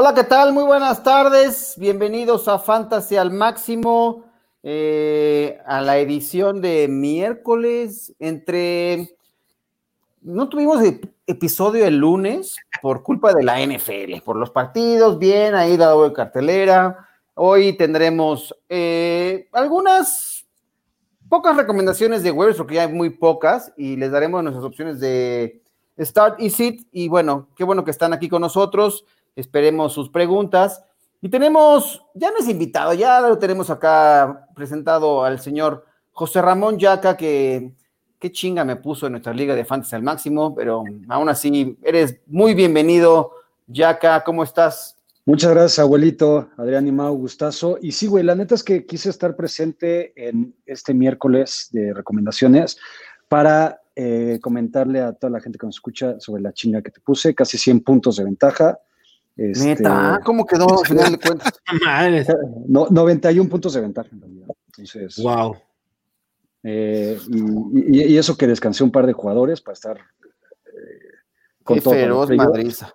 Hola, ¿qué tal? Muy buenas tardes. Bienvenidos a Fantasy al Máximo, eh, a la edición de miércoles. Entre. No tuvimos episodio el lunes por culpa de la NFL, por los partidos, bien, ahí dado de cartelera. Hoy tendremos eh, algunas pocas recomendaciones de waivers, porque ya hay muy pocas, y les daremos nuestras opciones de Start y Sit. Y bueno, qué bueno que están aquí con nosotros. Esperemos sus preguntas. Y tenemos, ya no es invitado, ya lo tenemos acá presentado al señor José Ramón Yaca, que qué chinga me puso en nuestra liga de fantasy al máximo, pero aún así, eres muy bienvenido, Yaca, ¿cómo estás? Muchas gracias, abuelito, Adrián y Mau, gustazo. Y sí, güey, la neta es que quise estar presente en este miércoles de recomendaciones para eh, comentarle a toda la gente que nos escucha sobre la chinga que te puse, casi 100 puntos de ventaja. Este, Neta, ¿cómo quedó al final de cuentas? no, 91 puntos de ventaja en realidad. Entonces, wow. Eh, y, eso que descansé un par de jugadores para estar eh, con Qué todo. Feroz madriza.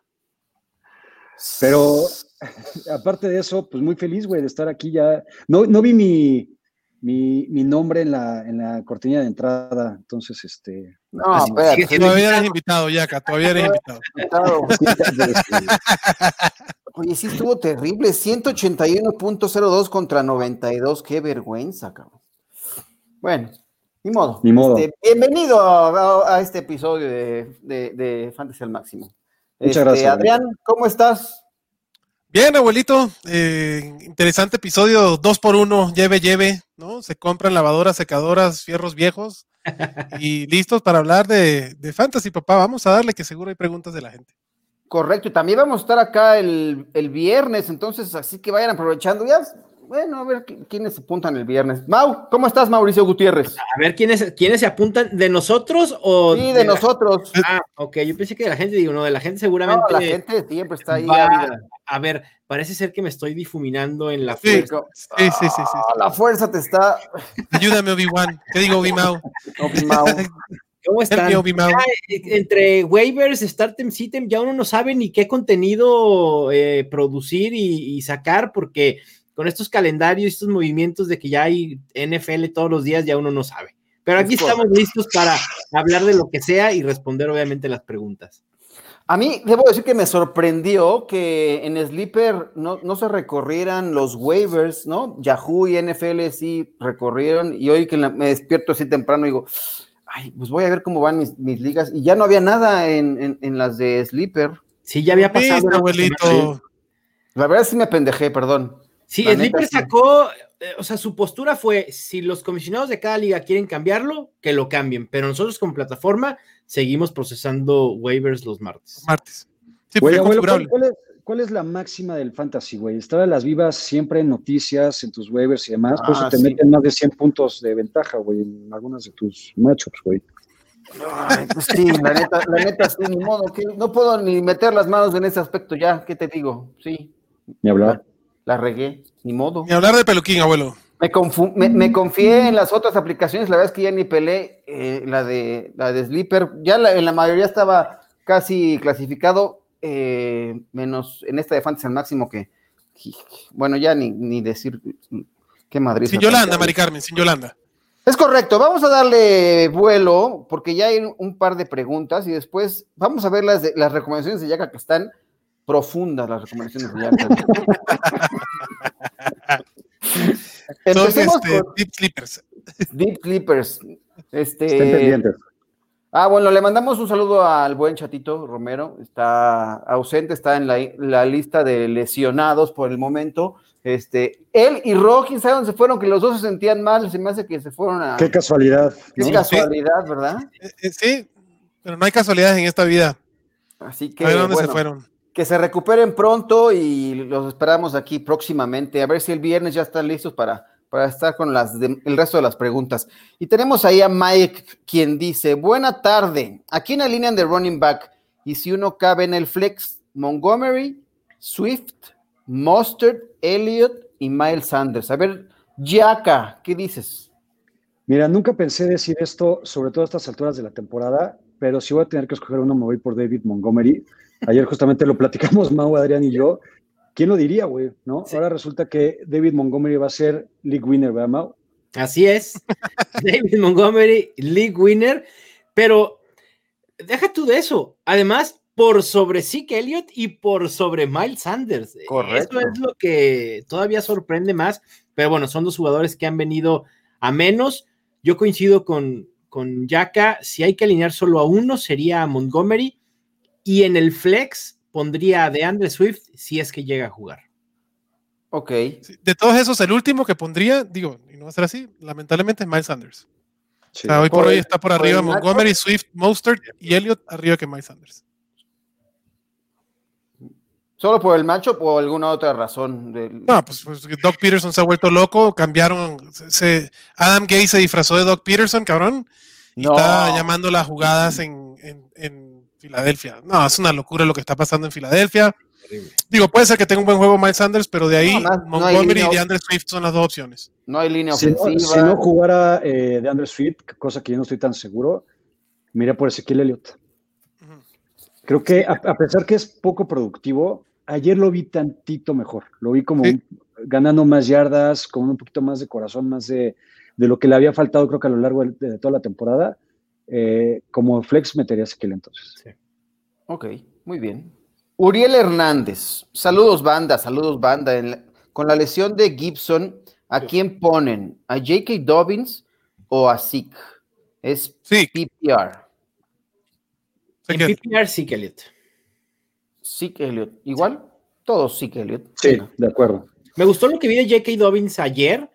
Pero aparte de eso, pues muy feliz, güey, de estar aquí ya. No, no vi mi, mi, mi, nombre en la, en la cortina de entrada. Entonces, este. No, todavía eres invitado, Yaka, todavía eres invitado. Oye, sí estuvo terrible. 181.02 contra 92. Qué vergüenza, cabrón. Bueno, ni modo. Ni modo. Este, bienvenido a, este episodio de, de, de Fantasy al Máximo. Muchas este, gracias. Adrián, ¿cómo estás? Bien, abuelito, eh, interesante episodio, dos por uno, lleve, lleve, ¿no? Se compran lavadoras, secadoras, fierros viejos y listos para hablar de, de, fantasy, papá. Vamos a darle que seguro hay preguntas de la gente. Correcto, y también vamos a estar acá el, el viernes, entonces así que vayan aprovechando. Ya bueno, a ver quiénes se apuntan el viernes. Mau, ¿cómo estás, Mauricio Gutiérrez? A ver, ¿quiénes, quiénes se apuntan? ¿De nosotros o.? Sí, de, nosotros. Ah, ok, yo pensé que de la gente, digo, no, de la gente seguramente. No, la gente siempre está ahí. a ver, parece ser que me estoy difuminando en la fuerza. Sí, sí, sí, sí, ah, la fuerza te está. Ayúdame, Obi-Wan. ¿Qué digo, Obi-Mau? Obi-Mau. ¿Cómo están? Eh, entre waivers, Startem, Sitem, ya uno no sabe ni qué contenido eh, producir y, y, sacar, porque con estos calendarios, estos movimientos de que ya hay NFL todos los días, ya uno no sabe. Pero aquí estamos listos para hablar de lo que sea y responder obviamente las preguntas. A mí debo decir que me sorprendió que en Sleeper no, no, se recorrieran los waivers, ¿no? Yahoo y NFL sí recorrieron y hoy que me despierto así temprano digo, ay, pues voy a ver cómo van mis, ligas y ya no había nada en, las de Sleeper. Sí, ya había pasado. abuelito. La verdad sí me pendejé, perdón. Sí, Sleeper sacó, eh, o sea, su postura fue, si los comisionados de cada liga quieren cambiarlo, que lo cambien, pero nosotros como plataforma seguimos procesando waivers los martes. Martes. Sí, ¿cuál, es, ¿cuál, es, la máxima del fantasy, güey? Estar a las vivas siempre en noticias, en tus waivers y demás, por eso ah, te meten más de 100 puntos de ventaja, güey, en algunas de tus matchups, güey. Ay, pues sí, la neta, la neta, sí, ni modo, que no puedo ni meter las manos en ese aspecto ya, ¿qué te digo? Sí. Ni hablar la regué, ni modo. Ni hablar de peluquín, abuelo. Me, me, confié en las otras aplicaciones, la verdad es que ya ni peleé eh, la, de, la de Sleeper, ya en la mayoría estaba casi clasificado, eh, menos en esta de Fantasy al máximo que, bueno, ya ni, ni decir qué Madrid. Sin Yolanda, Mari Carmen, sin Yolanda. Es correcto, vamos a darle vuelo porque ya hay un par de preguntas y después vamos a ver las, de, las recomendaciones de Yaka que están profundas las recomendaciones de Yaca. Empecemos este, con Deep Sleepers. Deep Sleepers. Este, Ah, bueno, le mandamos un saludo al buen chatito Romero. Está ausente, está en la, lista de lesionados por el momento. Este, él y Rocky, ¿saben dónde se fueron? Que los dos se sentían mal, se me hace que se fueron a. Qué casualidad. Qué casualidad, ¿verdad? Eh, eh, sí, pero no hay casualidades en esta vida. Así que. A ver dónde se fueron que se recuperen pronto y los esperamos aquí próximamente. A ver si el viernes ya están listos para, para estar con las el resto de las preguntas. Y tenemos ahí a Mike, quien dice: Buena tarde. Aquí en la línea de running back, y si uno cabe en el flex, Montgomery, Swift, Mustard, Elliott y Miles Sanders. A ver, Yaka, ¿qué dices? Mira, nunca pensé decir esto, sobre todo a estas alturas de la temporada, pero si voy a tener que escoger uno, me voy por David Montgomery Ayer justamente lo platicamos Mau, Adrián y yo. ¿quién lo diría, güey? ¿No? Ahora resulta que David Montgomery va a ser league winner, ¿verdad, Mau? Así es. David Montgomery, league winner. Pero deja tú de eso. Además, por sobre Zeke Elliott y por sobre Miles Sanders. Correcto. Eso es lo que todavía sorprende más. Pero bueno, son dos jugadores que han venido a menos. Yo coincido con, con Yaka. Si hay que alinear solo a uno, sería a Montgomery. Y en el flex pondría a DeAndre Swift si es que llega a jugar. Ok. De todos esos, el último que pondría, digo, y no va a ser así, lamentablemente es Miles Sanders. hoy por, hoy está por arriba Montgomery, Swift, Mostert y Elliott arriba que Miles Sanders. ¿Solo por el macho o alguna otra razón? No, pues, pues, Doc Peterson se ha vuelto loco, cambiaron, se, Adam Gay se disfrazó de Doc Peterson, cabrón, y está llamando las jugadas en, Filadelfia. No, es una locura lo que está pasando en Filadelfia. Digo, puede ser que tenga un buen juego Miles Sanders, pero de ahí Montgomery y DeAndre Swift son las dos opciones. No hay línea ofensiva. Si no, jugara eh, DeAndre Swift, cosa que yo no estoy tan seguro, mira por Ezequiel Elliott. Creo que a, pesar que es poco productivo, ayer lo vi tantito mejor. Lo vi como ganando más yardas, con un poquito más de corazón, más de, lo que le había faltado, creo que a lo largo de, toda la temporada. Eh, como flex metería a entonces. Sí. Ok, muy bien. Uriel Hernández, saludos banda, saludos banda. con la lesión de Gibson, ¿a quién ponen? ¿A J.K. Dobbins o a Zeke? Es PPR. En PPR, Zeke Elliott. Zeke Elliott. ¿Igual? Todos Zeke Elliott. Sí, de acuerdo. Me gustó lo que vi de J.K. Dobbins ayer.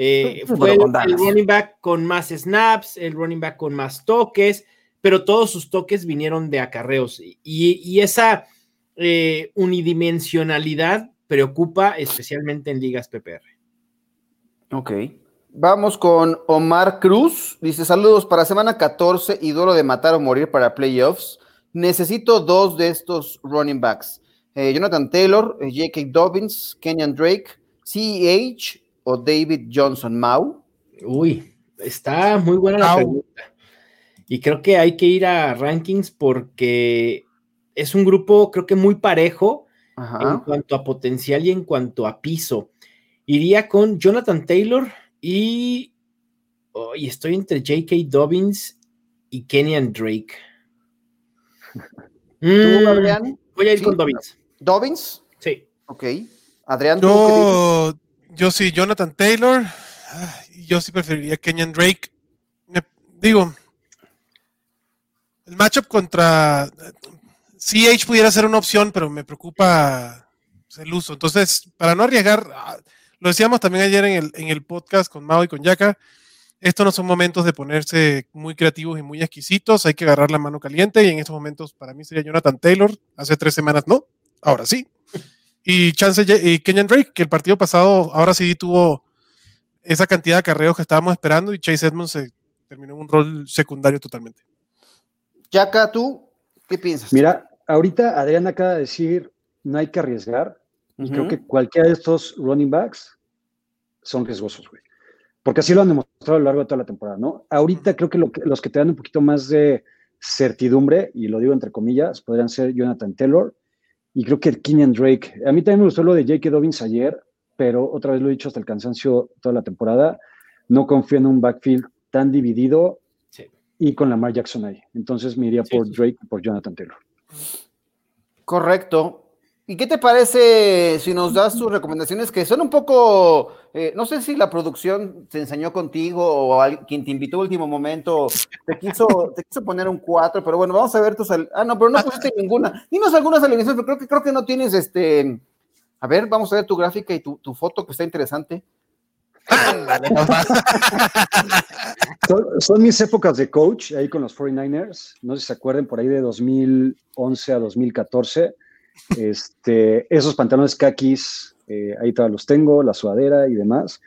Eh, fue el, running back con más snaps, el running back con más toques, pero todos sus toques vinieron de acarreos. Y, esa eh, unidimensionalidad preocupa especialmente en ligas PPR. Ok. Vamos con Omar Cruz. Dice: Saludos para semana 14 y duelo de matar o morir para playoffs. Necesito dos de estos running backs. Eh, Jonathan Taylor, J.K. Dobbins, Kenyan Drake, C.H. o David Johnson Mau. Uy, está muy buena la pregunta. Y creo que hay que ir a rankings porque es un grupo, creo que muy parejo en cuanto a potencial y en cuanto a piso. Iría con Jonathan Taylor y, oh, y estoy entre J.K. Dobbins y Kenyan Drake. ¿Tú, mm, Adrián? Voy a ir con Dobbins. ¿Dobbins? Sí. Ok. Adrián, yo, yo sí, Jonathan Taylor. Yo sí preferiría Kenyan Drake. digo, el matchup contra CH pudiera ser una opción, pero me preocupa el uso. Entonces, para no arriesgar, ah, lo decíamos también ayer en el, en el podcast con Mao y con Yaka, estos no son momentos de ponerse muy creativos y muy exquisitos, hay que agarrar la mano caliente y en estos momentos para mí sería Jonathan Taylor, hace tres semanas no, ahora sí. Y Chance y Kenyan Drake, que el partido pasado ahora sí tuvo esa cantidad de carreos que estábamos esperando y Chase Edmonds se terminó en un rol secundario totalmente. Yaka, ¿tú qué piensas? Mira, ahorita Adrián acaba de decir, no hay que arriesgar. Y creo que cualquiera de estos running backs son riesgosos, güey porque así lo han demostrado a lo largo de toda la temporada, ¿no? Ahorita creo que, los que te dan un poquito más de certidumbre, y lo digo entre comillas, podrían ser Jonathan Taylor y creo que Kenyan Drake. A mí también me gustó lo de J.K. Dobbins ayer, pero otra vez lo he dicho hasta el cansancio toda la temporada, no confío en un backfield tan dividido y con Lamar Jackson ahí. Entonces me iría por Drake y por Jonathan Taylor. Correcto. ¿Y qué te parece si nos das tus recomendaciones que son un poco, eh, no sé si la producción te enseñó contigo o quien te invitó último momento te quiso, te quiso poner un 4, pero bueno, vamos a ver tus... Ah, no, pero no pusiste ninguna. Dinos algunas alineaciones, pero creo que, creo que no tienes este... A ver, vamos a ver tu gráfica y tu, tu foto que está interesante. son, mis épocas de coach ahí con los 49ers. No sé si se acuerdan por ahí de 2011 a 2014 este, esos pantalones kakis, eh, ahí todos los tengo, la sudadera y demás.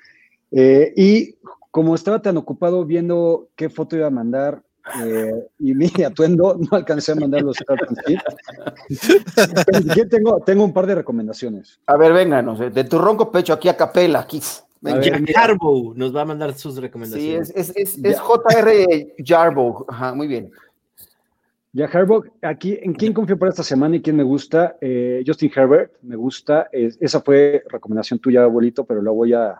Eh, y como estaba tan ocupado viendo qué foto iba a mandar eh, y mi atuendo, no alcancé a mandar los tengo, tengo un par de recomendaciones. A ver, venga, no sé, de tu ronco pecho aquí a capela, aquí. Jarbo nos va a mandar sus recomendaciones. Sí, es, es, es, JR Jarbo. Ajá, muy bien. Ya Herbert, aquí, ¿en quién confío para esta semana y quién me gusta? Eh, Justin Herbert, me gusta. esa fue recomendación tuya, abuelito, pero la voy a,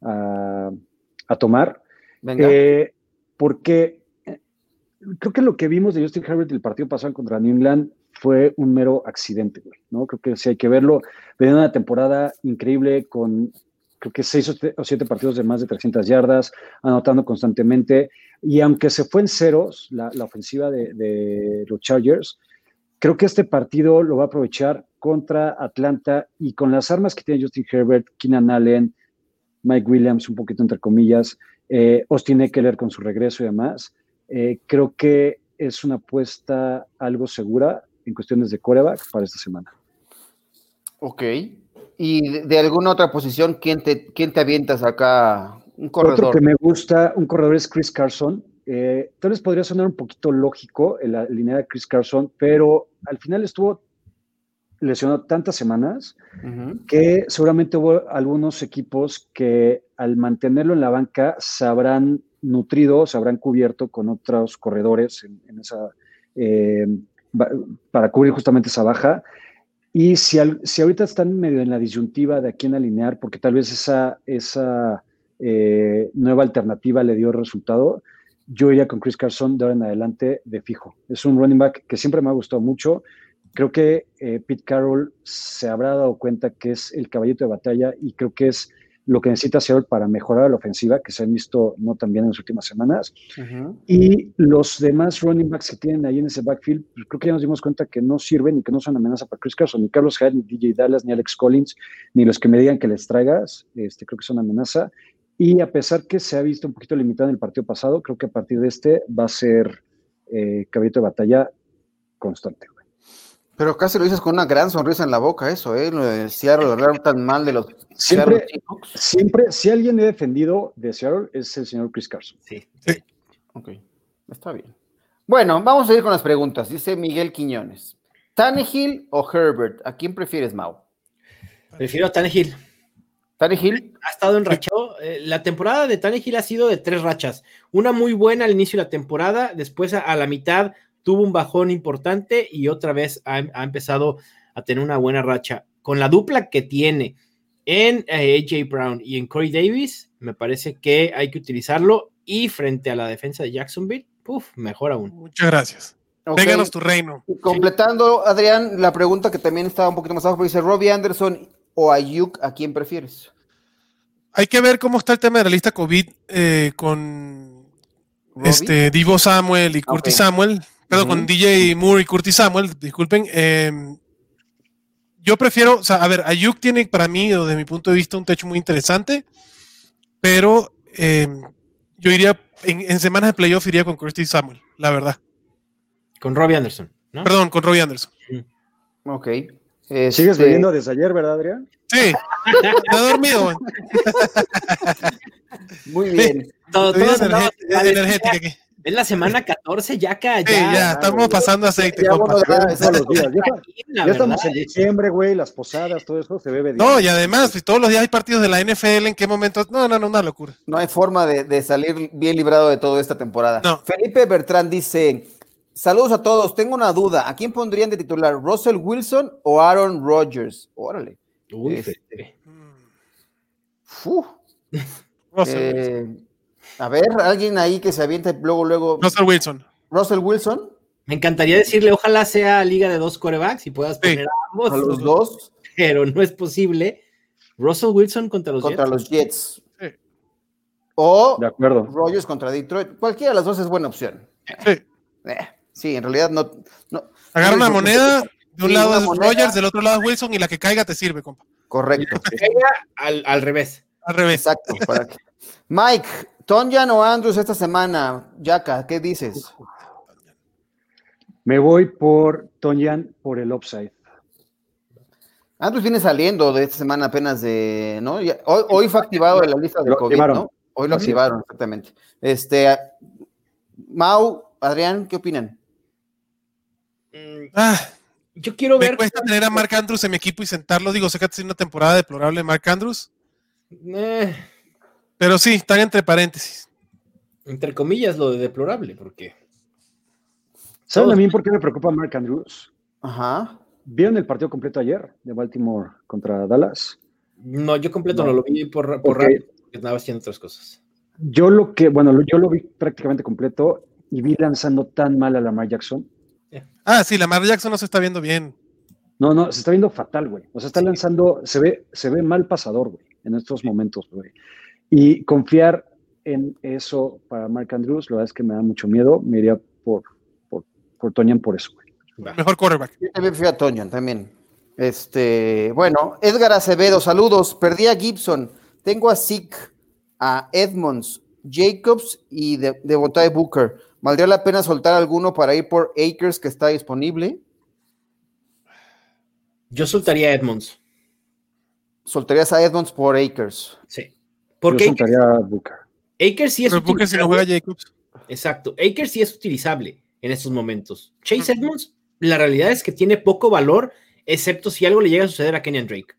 a, tomar. Venga. Eh, porque eh, creo que lo que vimos de Justin Herbert el partido pasado contra New England fue un mero accidente, ¿no? Creo que sí hay que verlo. Venía una temporada increíble con creo que seis o siete partidos de más de 300 yardas, anotando constantemente. Y aunque se fue en ceros la, ofensiva de, los Chargers, creo que este partido lo va a aprovechar contra Atlanta y con las armas que tiene Justin Herbert, Keenan Allen, Mike Williams, un poquito entre comillas, eh, Austin Eckler con su regreso y demás. Eh, creo que es una apuesta algo segura en cuestiones de coreback para esta semana. Ok, y de, alguna otra posición, ¿quién te, quién te avientas acá? Un corredor. Otro que me gusta, un corredor es Chris Carson. Eh, tal vez podría sonar un poquito lógico en la línea de Chris Carson, pero al final estuvo lesionado tantas semanas que seguramente hubo algunos equipos que al mantenerlo en la banca se habrán nutrido, se habrán cubierto con otros corredores en, esa, eh, para cubrir justamente esa baja. Y si, si ahorita están medio en la disyuntiva de a quién alinear, porque tal vez esa, esa eh, nueva alternativa le dio resultado, yo iría con Chris Carson de ahora en adelante de fijo. Es un running back que siempre me ha gustado mucho. Creo que eh, Pete Carroll se habrá dado cuenta que es el caballito de batalla y creo que es lo que necesita hacer para mejorar la ofensiva, que se han visto no tan bien en las últimas semanas. Y los demás running backs que tienen ahí en ese backfield, pues, creo que ya nos dimos cuenta que no sirven y que no son amenaza para Chris Carson, ni Carlos Hyde, ni DJ Dallas, ni Alex Collins, ni los que me digan que les traigas, este, creo que son amenaza. Y a pesar que se ha visto un poquito limitado en el partido pasado, creo que a partir de este va a ser eh, caballito de batalla constante. Pero casi lo dices con una gran sonrisa en la boca, eso, ¿eh? Lo de Seattle, hablar tan mal de los siempre, siempre, si alguien he defendido de Seattle es el señor Chris Carson. Sí. sí. Ok, está bien. Bueno, vamos a ir con las preguntas. Dice Miguel Quiñones. ¿Tannehill o Herbert? ¿A quién prefieres, Mau? Prefiero a Tannehill. ¿Tannehill? Ha estado enrachado. Eh, la temporada de Tannehill ha sido de tres rachas. Una muy buena al inicio de la temporada, después a la mitad tuvo un bajón importante y otra vez ha, empezado a tener una buena racha. Con la dupla que tiene en eh, AJ Brown y en Corey Davis, me parece que hay que utilizarlo y frente a la defensa de Jacksonville, uf, mejor aún. Muchas gracias. Okay. tu reino. completando, Adrián, la pregunta que también estaba un poquito más abajo, dice Robbie Anderson o Ayuk, ¿a quién prefieres? Hay que ver cómo está el tema de la lista COVID eh, con este Divo Samuel y Curtis Samuel. Perdón, con DJ Moore y Curtis Samuel, disculpen. Em, yo prefiero, o sea, a ver, Ayuk tiene para mí, desde mi punto de vista, un techo muy interesante, pero em, yo iría, en, semanas de playoff iría con Curtis Samuel, la verdad. Con Robbie Anderson, ¿no? Perdón, con Robbie Anderson. Ok. Sigues este bebiendo desde ayer, ¿verdad, Adrián? Sí, he dormido. Muy bien. Todo, todo energética aquí. Es la semana 14, ya acá. Ya, sí, ya estamos pasando aceite, ya, Ya, estamos en diciembre, güey, las posadas, todo eso se bebe. No, y además, si todos los días hay partidos de la NFL, ¿en qué momento? No, no, no, una locura. No hay forma de, salir bien librado de toda esta temporada. Felipe Bertrán dice: Saludos a todos, tengo una duda. ¿A quién pondrían de titular, Russell Wilson o Aaron Rodgers? Órale. Uy, este... Russell eh, a ver, alguien ahí que se aviente luego, luego. Russell Wilson. Russell Wilson. Me encantaría decirle, ojalá sea liga de dos corebacks y puedas poner a ambos. A los dos. Pero no es posible. Russell Wilson contra los contra Jets. los Jets. Sí. O de acuerdo. Rogers contra Detroit. Cualquiera de las dos es buena opción. Sí. Eh, sí, en realidad no. no Agarra una moneda, de un lado es Rogers, del otro lado es Wilson y la que caiga te sirve, compa. Correcto. Que caiga al, revés. Al revés. Exacto. Mike, Tonjan o Andrews esta semana, Yaka, ¿qué dices? Me voy por Tonjan por el upside. Andrews viene saliendo de esta semana apenas de, ¿no? hoy, fue activado en la lista de COVID, ¿no? Hoy lo activaron, exactamente. Este, Mau, Adrián, ¿qué opinan? Mm, ah, yo quiero ver. Me cuesta tener a Mark Andrews en mi equipo y sentarlo. Digo, sé que ha sido una temporada deplorable Mark Andrews. Eh. Pero sí, están entre paréntesis. Entre comillas lo de deplorable, porque. ¿Saben a mí por qué me preocupa Mark Andrews? Ajá. ¿Vieron el partido completo ayer de Baltimore contra Dallas? No, yo completo no, lo vi por, por Ok. rato, porque estaba haciendo otras cosas. Yo lo que, bueno, yo lo vi prácticamente completo y vi lanzando tan mal a Lamar Jackson. Ah, sí, Lamar Jackson no se está viendo bien. No, no, se está viendo fatal, güey. O sea, está Sí. lanzando, se ve, se ve mal pasador, güey, en estos momentos, güey. Y confiar en eso para Mark Andrews, la verdad es que me da mucho miedo. Me iría por, por, por Tonyan por eso, güey. Mejor quarterback. Yo también fui a Toño también. Este, bueno, Edgar Acevedo, saludos. Perdí a Gibson. Tengo a Zeke, a Edmonds, Jacobs y de, de Booker. ¿Valdría la pena soltar alguno para ir por Akers que está disponible? Yo soltaría a Edmonds. Soltarías a Edmonds por Akers. Sí. Porque Akers, soltaría a Booker. Akers sí es Pero Booker si no utilizable. juega Jacobs. Exacto. Akers sí es utilizable en estos momentos. Chase Edmonds, la realidad es que tiene poco valor, excepto si algo le llega a suceder a Kenyan Drake.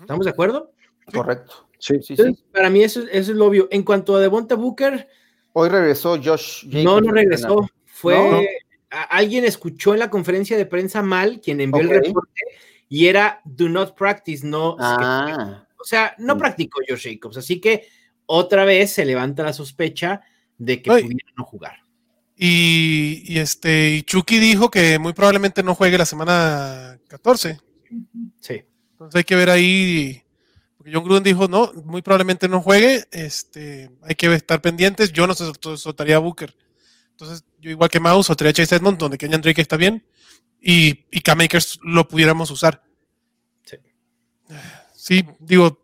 ¿Estamos de acuerdo? Correcto. Sí. Sí, sí. Entonces, para mí eso, eso es lo obvio. En cuanto a Devonta Booker, Hoy regresó Josh Jacobs. no, no regresó. Fue No. a- alguien escuchó en la conferencia de prensa mal quien envió el reporte y era do not practice, no. Ah, O sea, no Mm. practicó Josh Jacobs, así que otra vez se levanta la sospecha de que Ay. pudiera no jugar. Y, y este, y Chucky dijo que muy probablemente no juegue la semana 14. Sí. Entonces hay que ver ahí. Porque John Gruden dijo, no, muy probablemente no juegue. Este, hay que estar pendientes. Yo no soltaría a Booker. Entonces, yo igual que Mouse, soltaría a Chase Edmonds, donde Kenyan Drake está bien. Y, y Cam Akers lo pudiéramos usar. Sí. Sí, digo,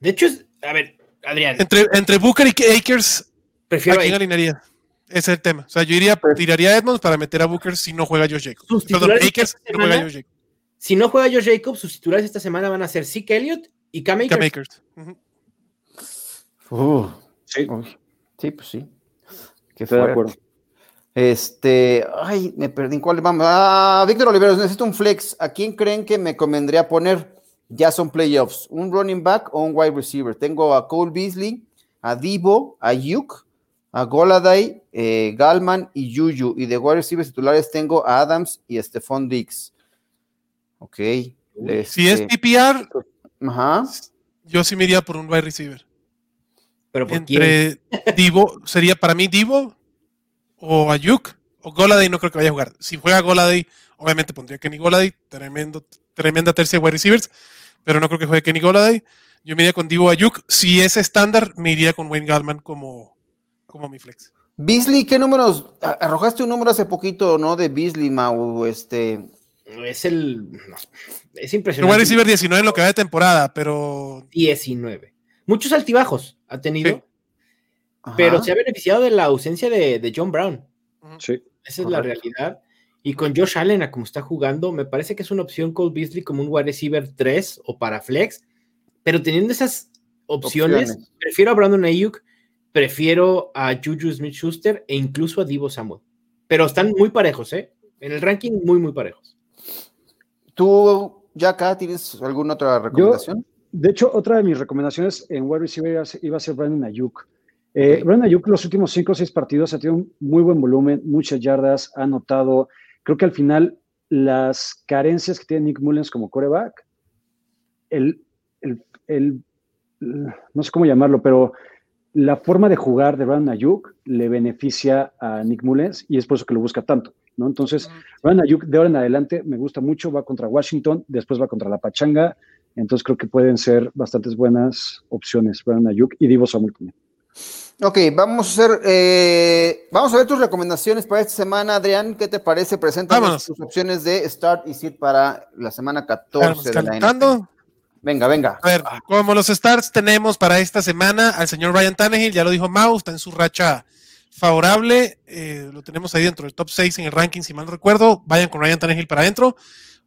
De hecho, a ver, Adrián, entre, entre Booker y Akers, ¿a prefiero quién a- alinearía? Ese es el tema. O sea, yo iría, tiraría a Edmonds para meter a Booker si no juega Josh Jacobs. Sus Perdón, titulares Akers esta si no juega semana- Josh Jacobs. si no juega Josh Jacobs, sus titulares esta semana van a ser Zeke Elliott y Cam Akers. Cam Akers. Ujú. uh, Sí, sí, pues sí. Qué estoy de acuerdo. Este, ay, me perdí. ¿Cuál vamos? Ah, Víctor Oliveros, necesito un flex. ¿A quién creen que me convendría poner? Ya son playoffs. ¿Un running back o un wide receiver? Tengo a Cole Beasley, a Divo, a Yuk, a Goladay, eh, Galman y Juju. Y de wide receivers titulares tengo a Adams y a Stephon Diggs. Ok. Si es PPR, Ajá. yo sí me iría por un wide receiver. Pero ¿por quién? Entre Divo, sería para mí Divo o Ayuk o Goladay, no creo que vaya a jugar. Si juega Goladay, obviamente pondría Kenny Goladay, tremendo, tremenda tercia de wide receivers, pero no creo que juegue Kenny Goladay. Yo me iría con Divo Ayuk. Si es estándar, me iría con Wayne Gallman como, como mi flex. Beasley, ¿qué números? Arrojaste un número hace poquito, ¿no? De Beasley, Mau. Este, Es el. no, es El impresionante. wide receiver 19 en lo que va de temporada, pero 19. Muchos altibajos ha tenido, Sí. ajá. pero se ha beneficiado de la ausencia de, de John Brown. Sí. Esa es la realidad. Y con Josh Allen, a como está jugando, me parece que es una opción Cole Beasley como un wide receiver 3 o para flex. Pero teniendo esas opciones, Opciones. prefiero a Brandon Ayuk, prefiero a Juju Smith Schuster e incluso a Divo Samuel. Pero están muy parejos, ¿eh? En el ranking, muy, muy parejos. ¿Tú, ya acá, tienes alguna otra recomendación? De hecho, otra de mis recomendaciones en wide receiver iba a ser- Brandon Ayuk. Eh, Brandon Ayuk los últimos cinco o seis partidos ha tenido un muy buen volumen, muchas yardas, ha anotado. Creo que al final las carencias que tiene Nick Mullens como coreback, el, el- el- no sé cómo llamarlo, pero la forma de jugar de Brandon Ayuk le beneficia a Nick Mullens y es por eso que lo busca tanto. ¿no? Entonces, Brandon Ayuk de ahora en adelante me gusta mucho, va contra Washington, después va contra la Pachanga, entonces creo que pueden ser bastantes buenas opciones Brandon Ayuk y Divo Samuel también. Ok, vamos a hacer, eh, vamos a ver tus recomendaciones para esta semana, Adrián. ¿Qué te parece? Vámonos. tus opciones de Start y Sit para la semana 14 Vamos de la. NFL. Venga, venga. A ver, como los starts tenemos para esta semana al señor Ryan Tannehill, ya lo dijo Mau, está en su racha favorable, eh, lo tenemos ahí dentro del top 6 en el ranking, si mal no recuerdo, vayan con Ryan Tannehill para adentro.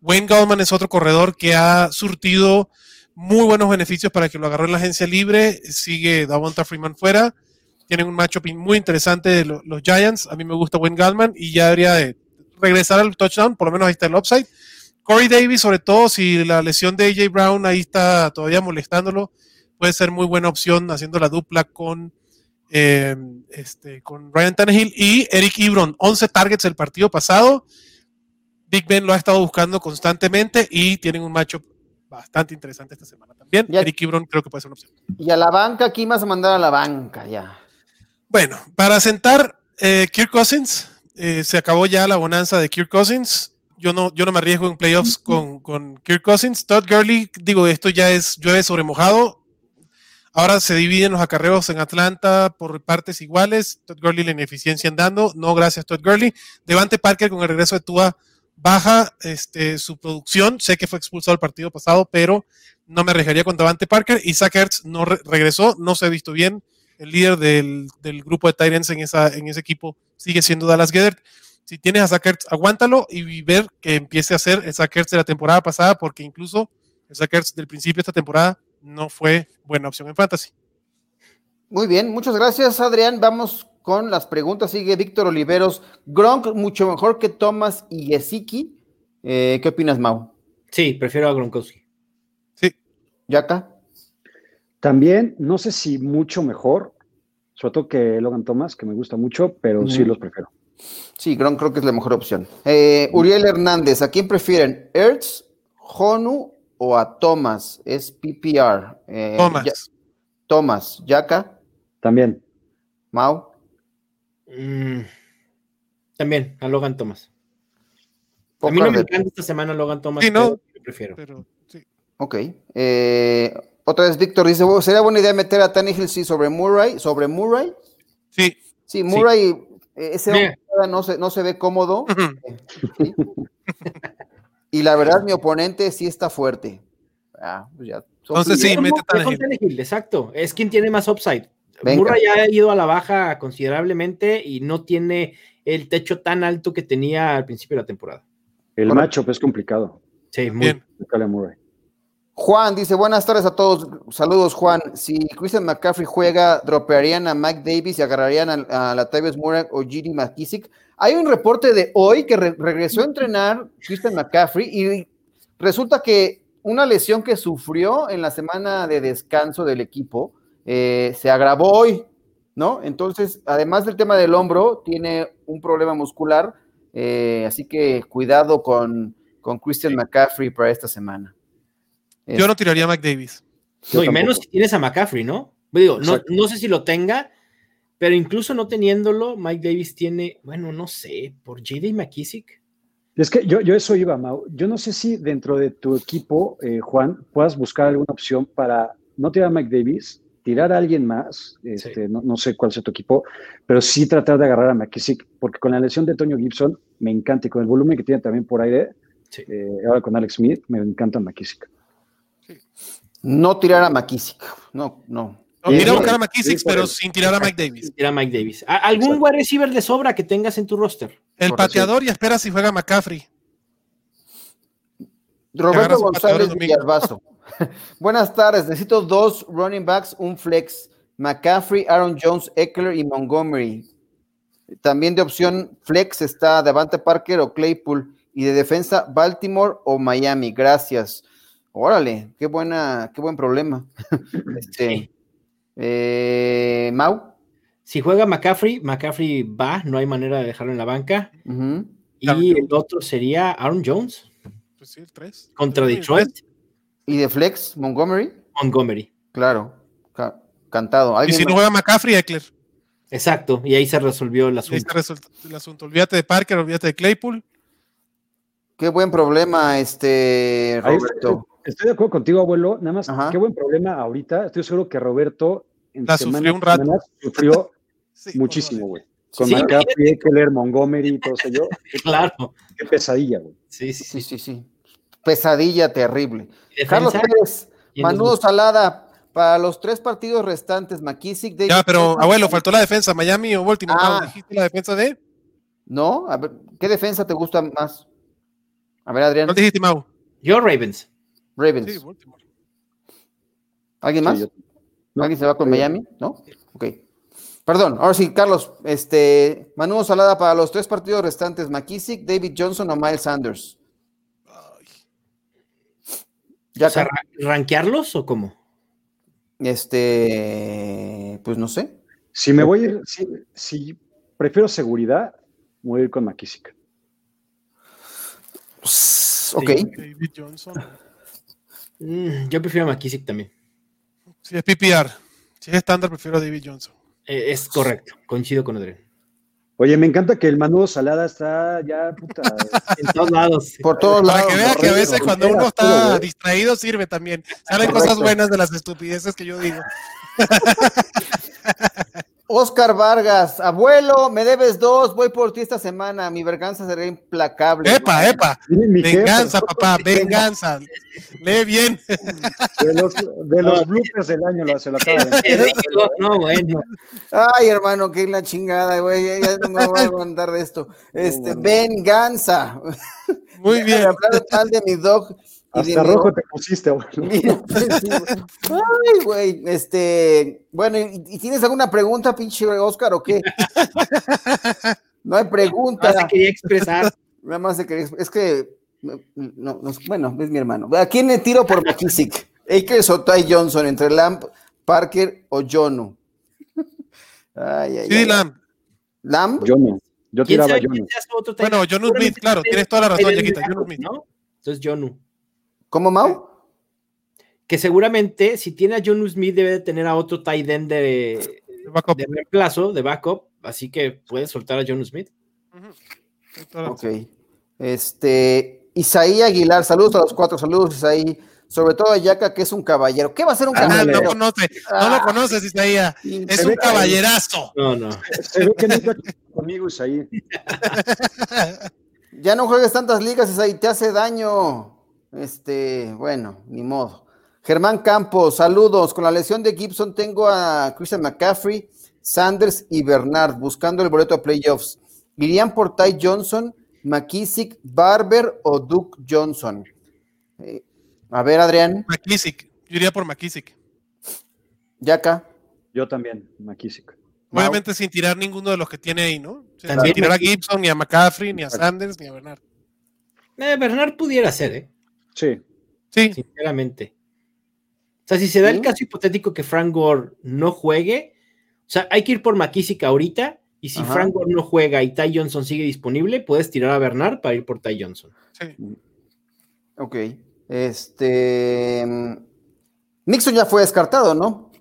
Wayne Goldman es otro corredor que ha surtido muy buenos beneficios para que lo agarró en la agencia libre, sigue Davonta Freeman fuera, tienen un matchup muy interesante de lo- los Giants, a mí me gusta Wayne Goldman y ya debería de regresar al touchdown, por lo menos ahí está el upside. Corey Davis, sobre todo si la lesión de AJ Brown ahí está todavía molestándolo, puede ser muy buena opción haciendo la dupla con eh, este, con Ryan Tannehill y Eric Ebron, 11 targets el partido pasado. Big Ben lo ha estado buscando constantemente y tienen un matchup bastante interesante esta semana también. Eric Ebron creo que puede ser una opción. Y a la banca, aquí vas a mandar a la banca ya. Bueno, para sentar eh, Kirk Cousins, eh, se acabó ya la bonanza de Kirk Cousins. Yo no, yo no me arriesgo en playoffs con, con Kirk Cousins. Todd Gurley, digo, esto ya es llueve sobre mojado. Ahora se dividen los acarreos en Atlanta por partes iguales. Todd Gurley la ineficiencia andando. No, gracias, Todd Gurley. Devante Parker con el regreso de Tua baja este, su producción. Sé que fue expulsado el partido pasado, pero no me arriesgaría con Devante Parker. Y Zach Ertz no regresó, no se ha visto bien. El líder del, grupo de Tyrants en, esa, en ese equipo sigue siendo Dallas Gedert. Si tienes a Zach Ertz, aguántalo y ver que empiece a hacer el Zach Ertz de la temporada pasada, porque incluso el Zach Ertz del principio de esta temporada no fue buena opción en fantasy. Muy bien, muchas gracias Adrián. Vamos con las preguntas. Sigue Víctor Oliveros. Gronk mucho mejor que Thomas y Yesiki. Eh, ¿Qué opinas, Mau? Sí, prefiero a Gronkowski. Sí. ¿Yaka? También, no sé si mucho mejor, sobre todo que Logan Thomas, que me gusta mucho, pero sí los prefiero. Sí, Gronk creo que es la mejor opción. Eh, Uriel Hernández, ¿a quién prefieren? ¿Ertz, Honu o a Thomas? Es PPR. Eh, Thomas. Thomas. ¿Yaka? También. ¿Mau? Mm, también, a Logan Thomas. A mí no me encanta esta semana Logan Thomas, sí, no, prefiero. Pero, sí. Ok. Eh, otra vez Víctor dice, ¿sería buena idea meter a Tannehill sí sobre Murray? ¿Sobre Murray? Sí. Sí, Murray, eh, ese no se, no se ve cómodo. Y la verdad, mi oponente sí está fuerte. Ah, pues ya. Entonces sí, mete Tannehill. Exacto, es quien tiene más upside. Murray ya ha ido a la baja considerablemente y no tiene el techo tan alto que tenía al principio de la temporada. El macho es complicado. Sí, muy bien. Murray. Juan dice, buenas tardes a todos. Saludos, Juan. Si Christian McCaffrey juega, dropearían a Mike Davis y agarrarían a, la Tavis Murray o Giri McKissick. Hay un reporte de hoy que regresó a entrenar Christian McCaffrey y resulta que una lesión que sufrió en la semana de descanso del equipo eh, se agravó hoy, ¿no? Entonces, además del tema del hombro, tiene un problema muscular, eh, así que cuidado con, con Christian McCaffrey para esta semana. Yo no tiraría a Mike Davis. No, y menos si tienes a McCaffrey, ¿no? Digo, no, sé si lo tenga, pero incluso no teniéndolo, Mike Davis tiene, bueno, no sé, por JD McKissick. Es que yo, yo eso iba, Mau. Yo no sé si dentro de tu equipo, eh, Juan, puedas buscar alguna opción para no tirar a Mike Davis, tirar a alguien más, este, no, sé cuál sea tu equipo, pero sí tratar de agarrar a McKissick, porque con la lesión de Toño Gibson me encanta y con el volumen que tiene también por aire, eh, ahora con Alex Smith, me encanta McKissick. No tirar a McKissick. No, no. No, ir a buscar a McKissick, pero sin tirar a Mike Davis. Sin tirar a Mike Davis. ¿Algún wide receiver de sobra que tengas en tu roster? El pateador y espera si juega McCaffrey. Roberto González Villalbazo. Buenas tardes. Necesito dos running backs, un flex. McCaffrey, Aaron Jones, Eckler y Montgomery. También de opción flex está Devante Parker o Claypool. Y de defensa, Baltimore o Miami. Gracias. Órale, qué buena, qué buen problema. este, eh, Mau. Si juega McCaffrey, McCaffrey va, no hay manera de dejarlo en la banca. Y el otro sería Aaron Jones. Pues sí, el tres. Contra Detroit. ¿Y de Flex, Montgomery? Montgomery. Claro, cantado. Y si no juega McCaffrey, Eckler. Exacto, y ahí se resolvió el asunto. Ahí se el asunto. Olvídate de Parker, olvídate de Claypool. Qué buen problema, este Roberto. Estoy de acuerdo contigo, abuelo. Nada más, qué buen problema ahorita. Estoy seguro que Roberto en La sufrió un rato. sufrió muchísimo, güey. Con sí, McCaffrey, Keller, Montgomery y todo eso. claro. Qué pesadilla, güey. Sí, sí, sí, sí. Pesadilla terrible. Carlos Pérez, Manudo Salada, para los tres partidos restantes, McKissick, Ya, pero abuelo, faltó la defensa, Miami o Baltimore. Ah. ¿Dijiste la defensa de? No, a ver, ¿qué defensa te gusta más? A ver, Adrián. ¿Cuál dijiste, Mau? Yo, Ravens. Ravens. ¿Alguien más? ¿Alguien se va con Miami? ¿No? Ok. Perdón, ahora sí, Carlos, este, Manu Salada para los tres partidos restantes, McKissick, David Johnson o Miles Sanders. ¿Ya ¿Ranquearlos o cómo? Este, pues no sé. Si me voy a ir, si, prefiero seguridad, voy a ir con McKissick. Ok. David Johnson. Mm, yo prefiero a McKissick también. Si es PPR, si es estándar, prefiero a David Johnson. Eh, es correcto, coincido con Adrián. Oye, me encanta que el Manudo Salada está ya puta, en todos lados. Por todos lados. Para que vea que a veces cuando uno está distraído sirve también. Salen cosas buenas de las estupideces que yo digo. Oscar Vargas, abuelo, me debes dos, voy por ti esta semana, mi venganza será implacable. Epa, epa, venganza, papá, venganza. Lee bien. De los, de los bloopers del año lo, se lo acaba No, bueno. Ay, hermano, qué la chingada, güey, ya, no me voy a mandar de esto. Este, venganza. Muy bien. Hablar tal de mi dog hasta rojo te pusiste, güey. Ay, güey, este, bueno, ¿y, tienes alguna pregunta, pinche Oscar, o qué? No hay pregunta. Nada más quería expresar. Nada más se quería es que, no, bueno, es mi hermano. ¿A quién le tiro por McKissick? Akers o Ty Johnson, entre Lamp, Parker o Jonu. Ay, ay, sí, Lamp. ¿Lamp? Jonu. Yo tiraba Jonu. Bueno, Jonu Smith, claro, tienes toda la razón, Yaquita. Jonu Smith. ¿no? Entonces, Jonu. ¿Cómo, Mau? Que seguramente si tiene a John Smith debe de tener a otro tight end de, de, reemplazo, de backup, así que puede soltar a John Smith. Ok. Este, Isaí Aguilar, saludos a los cuatro, saludos Isaí. Sobre todo a Yaka, que es un caballero. ¿Qué va a ser un caballero? Ah, no conoce, no lo ah. conoces, Isaí. Es un caballerazo. No, no conmigo, Isaí. ya no juegues tantas ligas, Isaí, te hace daño. Este, bueno, ni modo. Germán Campos, saludos. Con la lesión de Gibson tengo a Christian McCaffrey, Sanders y Bernard buscando el boleto a playoffs. ¿Irían por Ty Johnson, McKissick, Barber o Duke Johnson? Eh, a ver, Adrián. McKissick, yo iría por McKissick. Yaka. Yo también, McKissick. Obviamente sin tirar ninguno de los que tiene ahí, ¿no? Sin tirar a Gibson, ni a McCaffrey, ni a Sanders, ni a Bernard. Eh, Bernard pudiera ser, ¿eh? Sí. Sí. Sinceramente. O sea, si se da el caso hipotético que Frank Gore no juegue, o sea, hay que ir por McKissick ahorita, y si Frank Gore no juega y Ty Johnson sigue disponible, puedes tirar a Bernard para ir por Ty Johnson. Sí. Ok. Este. Nixon ya fue descartado, ¿no?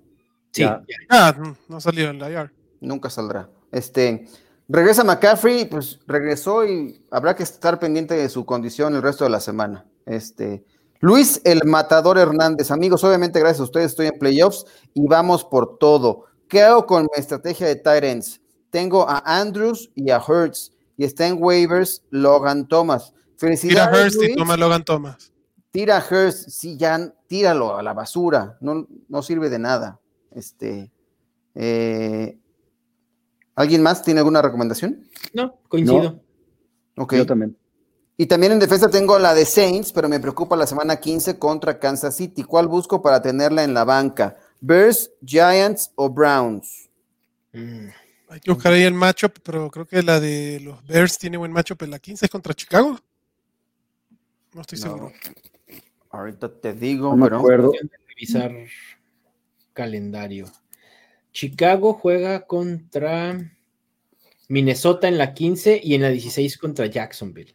Sí. Ah, no salió en la IR. Nunca saldrá. Este. Regresa McCaffrey, pues regresó y habrá que estar pendiente de su condición el resto de la semana. Este, Luis el Matador Hernández, amigos, obviamente gracias a ustedes estoy en playoffs y vamos por todo. ¿Qué hago con mi estrategia de Tyrants? Tengo a Andrews y a Hertz y está en waivers Logan Thomas. Felicidades. Tira Hurts y toma Logan Thomas. Tira Hurts, sí, ya tíralo a la basura, no, no sirve de nada. Este, eh, ¿Alguien más tiene alguna recomendación? No, coincido. Yo también. Y también en defensa tengo la de Saints, pero me preocupa la semana 15 contra Kansas City. ¿Cuál busco para tenerla en la banca? ¿Bears, Giants o Browns? Mm. Hay que buscar ahí el matchup, pero creo que la de los Bears tiene buen matchup en la 15 contra Chicago. No estoy seguro. Ahorita te digo, no me acuerdo. Revisar calendario. Chicago juega contra Minnesota en la 15 y en la 16 contra Jacksonville.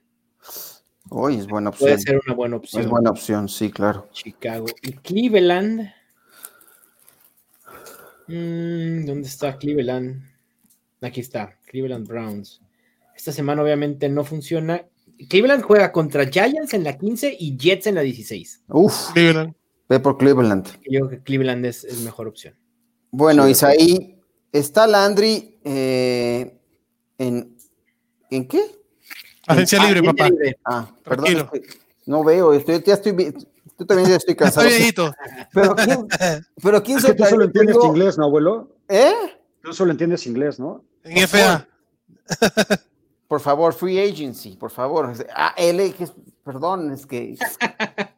Uy, es buena opción. Puede ser una buena opción. Es buena opción, sí, claro. Chicago. Y Cleveland. Mm, ¿Dónde está Cleveland? Aquí está, Cleveland Browns. Esta semana obviamente no funciona. Cleveland juega contra Giants en la 15 y Jets en la 16. Uf, Cleveland. Ve por Cleveland. Yo creo que Cleveland es, mejor opción. Bueno, Isaí, está Landry eh, en, ¿en qué? Agencia libre, papá. Ah, perdón. no veo, estoy, ya estoy, yo también ya estoy cansado. Estoy viejito. Pero quién, pero quién es tú solo entiendes inglés, ¿no, abuelo? ¿Eh? Tú solo entiendes inglés, ¿no? En FA. Por favor, free agency, por favor. Ah, L, que es, perdón, es que.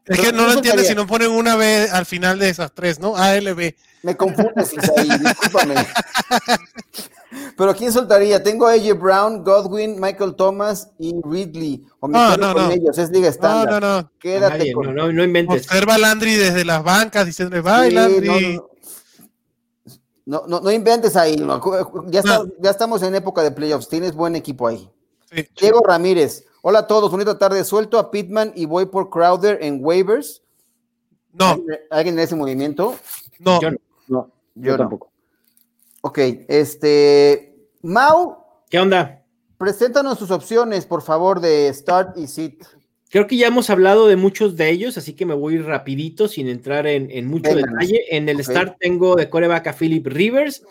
Es que no lo entiendes si no ponen una B al final de esas tres, ¿no? ALB. Me confundes, Isaí, discúlpame. Pero ¿quién soltaría? Tengo a AJ Brown, Godwin, Michael Thomas y Ridley. O me no, no, con no. ellos, es liga estándar. No, no, no. Quédate con... no, no, inventes. Observa a Landry desde las bancas diciendo, bye, Landry. No, no, no inventes ahí. Ya, ya estamos en época de playoffs. Tienes buen equipo ahí. Diego Ramírez. Hola a todos. Bonita tarde. Suelto a Pittman y voy por Crowder en waivers. No. ¿Alguien en ese movimiento? No. Yo no. yo, tampoco. Ok. Este. Mau. ¿Qué onda? Preséntanos sus opciones, por favor, de start y sit. Creo que ya hemos hablado de muchos de ellos, así que me voy rapidito sin entrar en, mucho detalle. En el start tengo de coreback a Philip Rivers.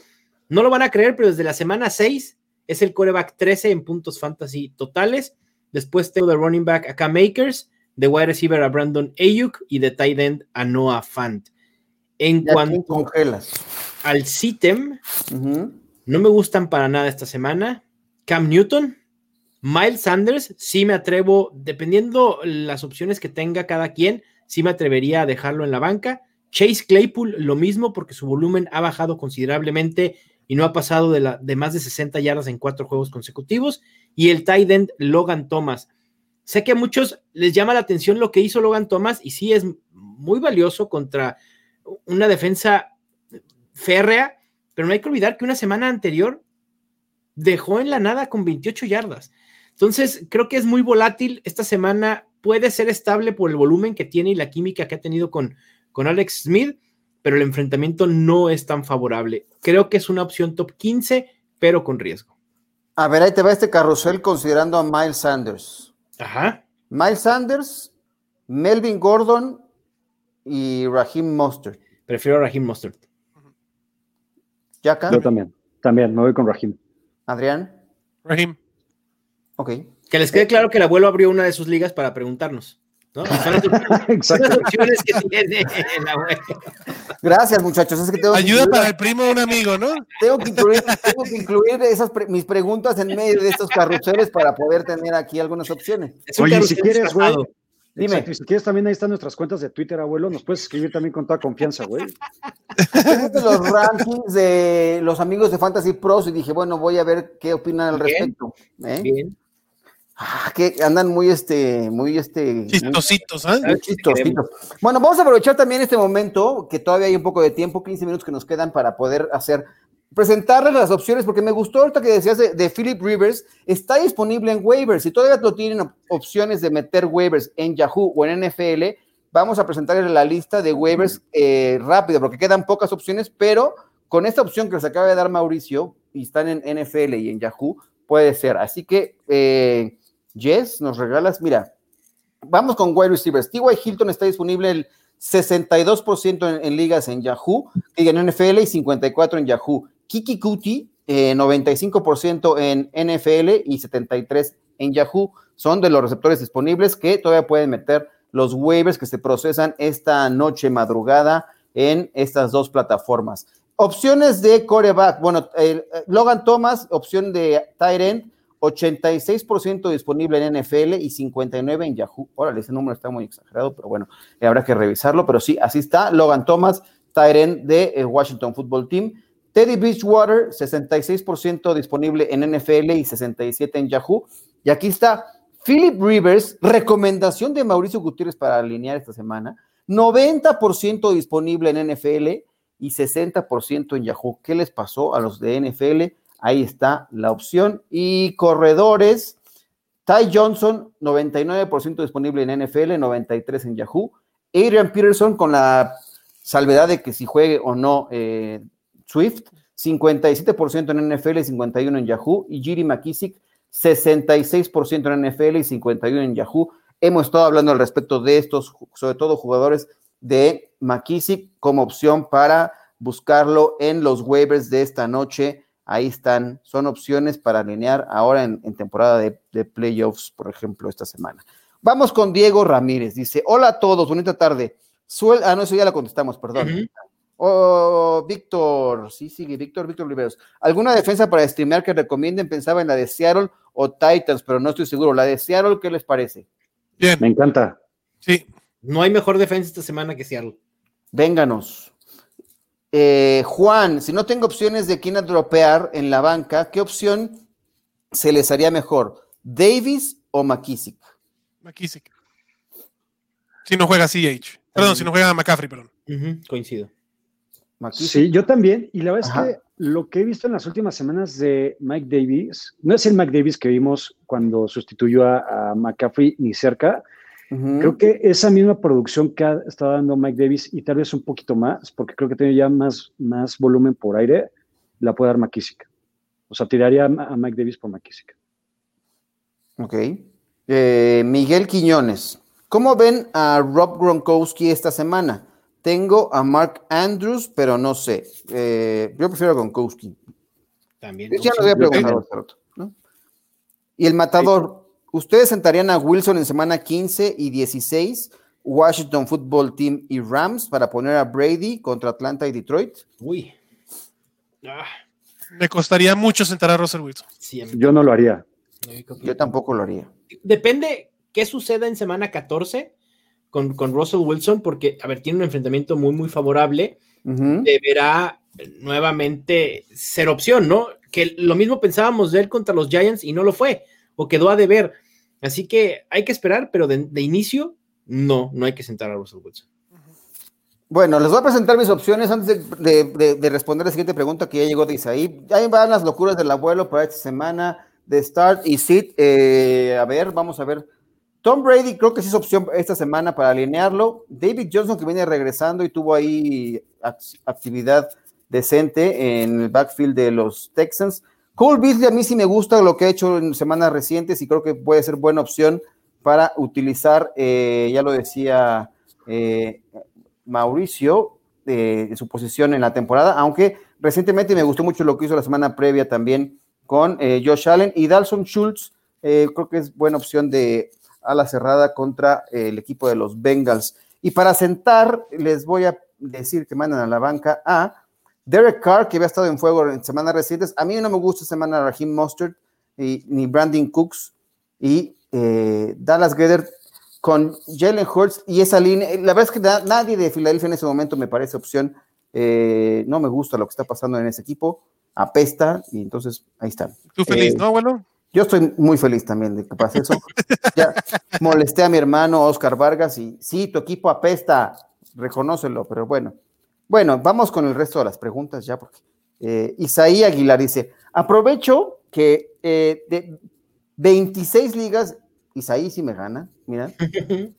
No lo van a creer, pero desde la semana 6 es el coreback 13 en puntos fantasy totales. Después tengo de running back a Cam Makers, de wide receiver a Brandon Ayuk y de tight end a Noah Fant. En cuanto al sitem, no me gustan para nada esta semana. Cam Newton, Miles Sanders, sí me atrevo, dependiendo las opciones que tenga cada quien, sí me atrevería a dejarlo en la banca. Chase Claypool, lo mismo, porque su volumen ha bajado considerablemente y no ha pasado de, la, de más de 60 yardas en cuatro juegos consecutivos. Y el tight end Logan Thomas. Sé que a muchos les llama la atención lo que hizo Logan Thomas y sí es muy valioso contra una defensa férrea, pero no hay que olvidar que una semana anterior dejó en la nada con 28 yardas. Entonces, creo que es muy volátil. Esta semana puede ser estable por el volumen que tiene y la química que ha tenido con, con Alex Smith, pero el enfrentamiento no es tan favorable. Creo que es una opción top 15, pero con riesgo. A ver, ahí te va este carrusel considerando a Miles Sanders. Ajá. Miles Sanders, Melvin Gordon y Raheem Mustard. Prefiero a Raheem Mustard. Yo también. También, me voy con Raheem. Adrián. Raheem. Ok. Que les quede claro que el abuelo abrió una de sus ligas para preguntarnos. ¿No? Son las opciones que tiene el abuelo. Gracias, muchachos. Ayuda para el primo de un amigo, ¿no? Tengo que incluir, esas mis preguntas en medio de estos carruseles para poder tener aquí algunas opciones. Oye, si quieres, güey. Dime. si quieres, también ahí están nuestras cuentas de Twitter, abuelo. Nos puedes escribir también con toda confianza, güey. los rankings de los amigos de Fantasy Pros y dije, bueno, voy a ver qué opinan al respecto. ¿eh? Bien. Ah, que andan muy, este, muy, este. Chistositos, ¿eh? Bueno, vamos a aprovechar también este momento, que todavía hay un poco de tiempo, 15 minutos que nos quedan para poder hacer, presentarles las opciones, porque me gustó ahorita que decías de, Philip Rivers, está disponible en waivers, si todavía lo tienen opciones de meter waivers en Yahoo o en NFL, vamos a presentarles la lista de waivers eh, rápido, porque quedan pocas opciones, pero con esta opción que les acaba de dar Mauricio, y están en NFL y en Yahoo, puede ser. Así que, eh, Jess, nos regalas, mira, vamos con wide receivers. T.Y. Hilton está disponible el 62% en, ligas en Yahoo, en NFL y 54% en Yahoo. Kiki Kuti, 95% eh, en NFL y 73% en Yahoo. Son de los receptores disponibles que todavía pueden meter los waivers que se procesan esta noche madrugada en estas dos plataformas. Opciones de coreback. Bueno, Logan Thomas, opción de tight end 86% disponible en NFL y 59% en Yahoo. Órale, ese número está muy exagerado, pero bueno, eh, habrá que revisarlo. Pero sí, así está. Logan Thomas, Tyren de eh, Washington Football Team. Teddy Beachwater, 66% disponible en NFL y 67% en Yahoo. Y aquí está Philip Rivers, recomendación de Mauricio Gutiérrez para alinear esta semana. 90% disponible en NFL y 60% en Yahoo. ¿Qué les pasó a los de NFL? Ahí está la opción. Y corredores, Ty Johnson, 99% disponible en NFL, 93% en Yahoo. Adrian Peterson con la salvedad de que si juegue o no eh, Swift, 57% en NFL y 51% en Yahoo. Y Jiri McKissick, 66% en NFL y 51% en Yahoo. Hemos estado hablando al respecto de estos, sobre todo jugadores de McKissick como opción para buscarlo en los waivers de esta noche Ahí están, son opciones para alinear ahora en, temporada de, playoffs, por ejemplo, esta semana. Vamos con Diego Ramírez. Dice: Hola a todos, bonita tarde. Suel ah, no, eso ya la contestamos, perdón. Oh, Víctor, sí, sigue, Víctor, Víctor Oliveros. ¿Alguna defensa para streamear que recomienden? Pensaba en la de Seattle o Titans, pero no estoy seguro. La de Seattle, ¿qué les parece? Bien. Me encanta. Sí. No hay mejor defensa esta semana que Seattle. Vénganos. Eh, Juan, si no tengo opciones de quién dropear en la banca, ¿qué opción se les haría mejor? ¿Davis o McKissick? McKissick. Si no juega CH. Perdón, si no juega McCaffrey, perdón. coincido. Sí, yo también. Y la verdad es que lo que he visto en las últimas semanas de Mike Davis, no es el Mike Davis que vimos cuando sustituyó a, McCaffrey ni cerca. Creo que esa misma producción que ha estado dando Mike Davis y tal vez un poquito más, porque creo que tiene ya más, más volumen por aire, la puede dar McKissick. O sea, tiraría a Mike Davis por McKissick. Ok. Eh, Miguel Quiñones, ¿cómo ven a Rob Gronkowski esta semana? Tengo a Mark Andrews, pero no sé. Eh, yo prefiero a Gronkowski. También. ya lo voy a preguntar ¿no? Y el matador, ¿ustedes sentarían a Wilson en semana 15 y 16? Washington Football Team y Rams para poner a Brady contra Atlanta y Detroit? Uy. Ah. Me costaría mucho sentar a Russell Wilson. Yo no lo haría. Yo tampoco lo haría. Depende qué suceda en semana 14 con, Russell Wilson, porque, a ver, tiene un enfrentamiento muy, muy favorable. Deberá nuevamente ser opción, ¿no? Que lo mismo pensábamos de él contra los Giants y no lo fue, o quedó a deber. Así que hay que esperar, pero de, inicio, no, no hay que sentar a Russell Wilson. Bueno, les voy a presentar mis opciones antes de, responder la siguiente pregunta que ya llegó de Isaí. Ahí van las locuras del abuelo para esta semana de Start y Sit. Eh, a ver, vamos a ver. Tom Brady creo que sí es opción esta semana para alinearlo. David Johnson que viene regresando y tuvo ahí actividad decente en el backfield de los Texans. Cole Beasley a mí sí me gusta lo que ha hecho en semanas recientes y creo que puede ser buena opción para utilizar, eh, ya lo decía eh, Mauricio, en su posición en la temporada, aunque recientemente me gustó mucho lo que hizo la semana previa también con eh, Josh Allen y Dalson Schultz, eh, creo que es buena opción de ala cerrada contra eh, el equipo de los Bengals. Y para sentar, les voy a decir que mandan a la banca a Derek Carr, que había estado en fuego en semanas recientes. A mí no me gusta semana Raheem Mustard ni Brandon Cooks y Dallas Geder con Jalen Hurts y esa línea. La verdad es que nadie de Filadelfia en ese momento me parece opción. no me gusta lo que está pasando en ese equipo apesta y entonces ahí está. ¿Tú feliz, eh, no, bueno? Yo estoy muy feliz también de que pase eso. ya molesté a mi hermano Oscar Vargas y sí, tu equipo apesta, reconócelo, pero bueno. Bueno, vamos con el resto de las preguntas ya, porque eh, Isaí Aguilar dice, aprovecho que eh, de 26 ligas, Isaí sí me gana, mira.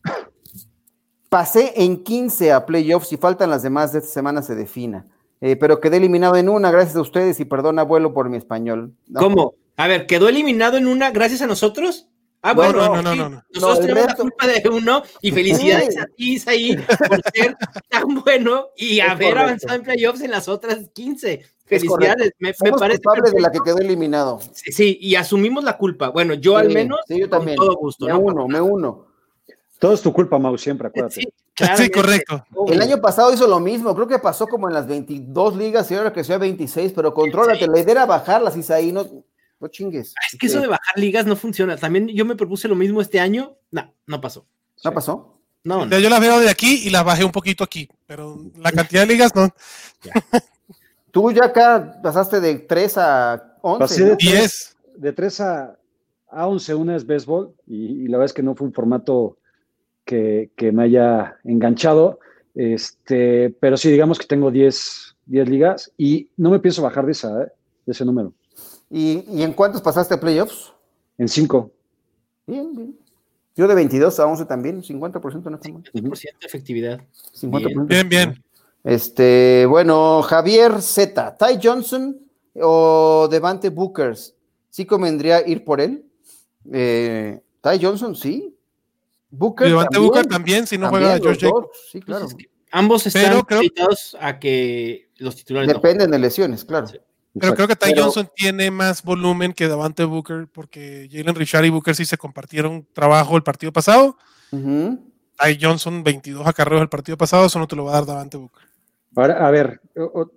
Pasé en 15 a playoffs y faltan las demás de esta semana se defina. Eh, pero quedé eliminado en una, gracias a ustedes, y perdón, abuelo, por mi español. ¿Cómo? A ver, ¿quedó eliminado en una gracias a nosotros? Ah, bueno, no, no, no, nosotros tenemos la culpa de uno y felicidades a ti, Isaí, por ser tan bueno y haber avanzado en playoffs en las otras 15. Felicidades, me, me, parece. culpable de la que quedó eliminado. Sí, y asumimos la culpa. Bueno, yo al menos. Sí, yo también. Con todo gusto. Me uno, me uno. Todo es tu culpa, Mau, siempre, acuérdate. Sí, correcto. El año pasado hizo lo mismo, creo que pasó como en las 22 ligas y ahora que sea 26, pero contrólate, la idea era bajarlas, ahí no, no chingues. Es que eso de bajar ligas no funciona. También yo me propuse lo mismo este año, no, no pasó. ¿No pasó? No, Yo las veo de aquí y las bajé un poquito aquí, pero la cantidad de ligas no. Tú ya acá pasaste de 3 a 11. de 10. De 3 a, a 11, una es béisbol y, y la verdad es que no fue un formato que, me haya enganchado. Este, pero sí, digamos que tengo 10, 10 ligas y no me pienso bajar de, esa, ¿eh? de ese número. ¿Y, en cuántos pasaste a playoffs? En 5. Bien, bien. Yo de 22 a 11 también, 50% no 50% de efectividad. 50%. Bien, bien. Este, bueno, Javier Z, Ty Johnson o Devante Bookers, ¿sí convendría ir por él? Eh, Ty Johnson, sí, Booker. también, Booker también, si no juega George Jacobs. Sí, claro. ambos están invitados a que los titulares. Dependen de lesiones, claro. Pero creo que Ty Johnson tiene más volumen que Davante Booker, porque Jalen Richard y Booker sí se compartieron trabajo el partido pasado. Ty Johnson, 22 acarreos el partido pasado, eso no te lo va a dar Davante Booker. Ahora, a ver,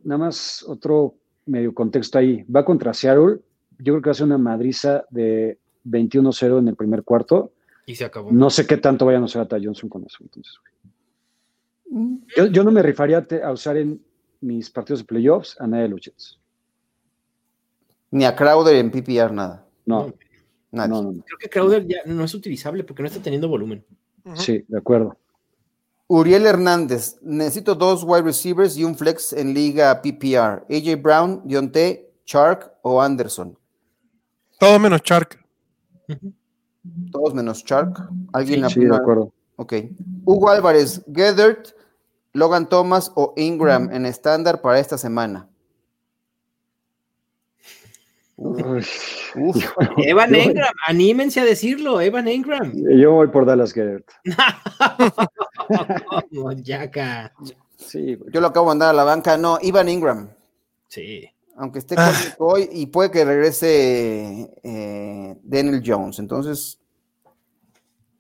nada más otro medio contexto ahí. Va contra Seattle. Yo creo que va a ser una madriza de 21-0 en el primer cuarto. Y se acabó. No sé qué tanto vayan a usar a Ty Johnson con eso. Entonces, mm. yo, no me rifaría a usar en mis partidos de playoffs a nadie de los Jets. Ni a Crowder en PPR, nada. No. Creo que Crowder ya no es utilizable porque no está teniendo volumen. Sí, de acuerdo. Uriel Hernández, necesito dos wide receivers y un flex en liga PPR. AJ Brown, Dionte, Chark o Anderson. Todo menos Chark. Todos menos Chark. ¿Alguien Sí, de acuerdo. Ok. Hugo Álvarez, Gethert, Logan Thomas o Ingram en estándar para esta semana. Uf. Evan Yo- Engram, anímense a decirlo, Evan Engram. Yo voy por Dallas Gert. Oh, Yaka. Sí. Yo lo acabo de mandar a la banca. No, Ivan Ingram. Sí. Aunque esté Ah. hoy y puede que regrese eh, Daniel Jones. Entonces,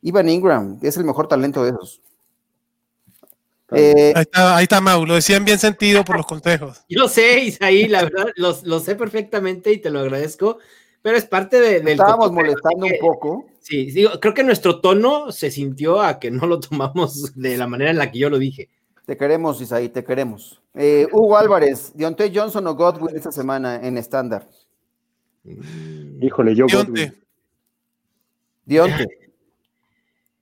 Ivan Ingram, que es el mejor talento de esos. Eh, Ahí está, ahí está Mau, lo decían bien sentido por los consejos. Yo sé, Isaí, la verdad, lo, lo sé perfectamente y te lo agradezco, pero es parte de, del estábamos cotorreo, molestando un poco. Sí, digo, creo que nuestro tono se sintió a que no lo tomamos de la manera en la que yo lo dije. Te queremos, Isaí, te queremos. Eh, Hugo Álvarez, Deontay Johnson o Godwin esta semana en estándar. Híjole, yo Dionte. Godwin. Dionte.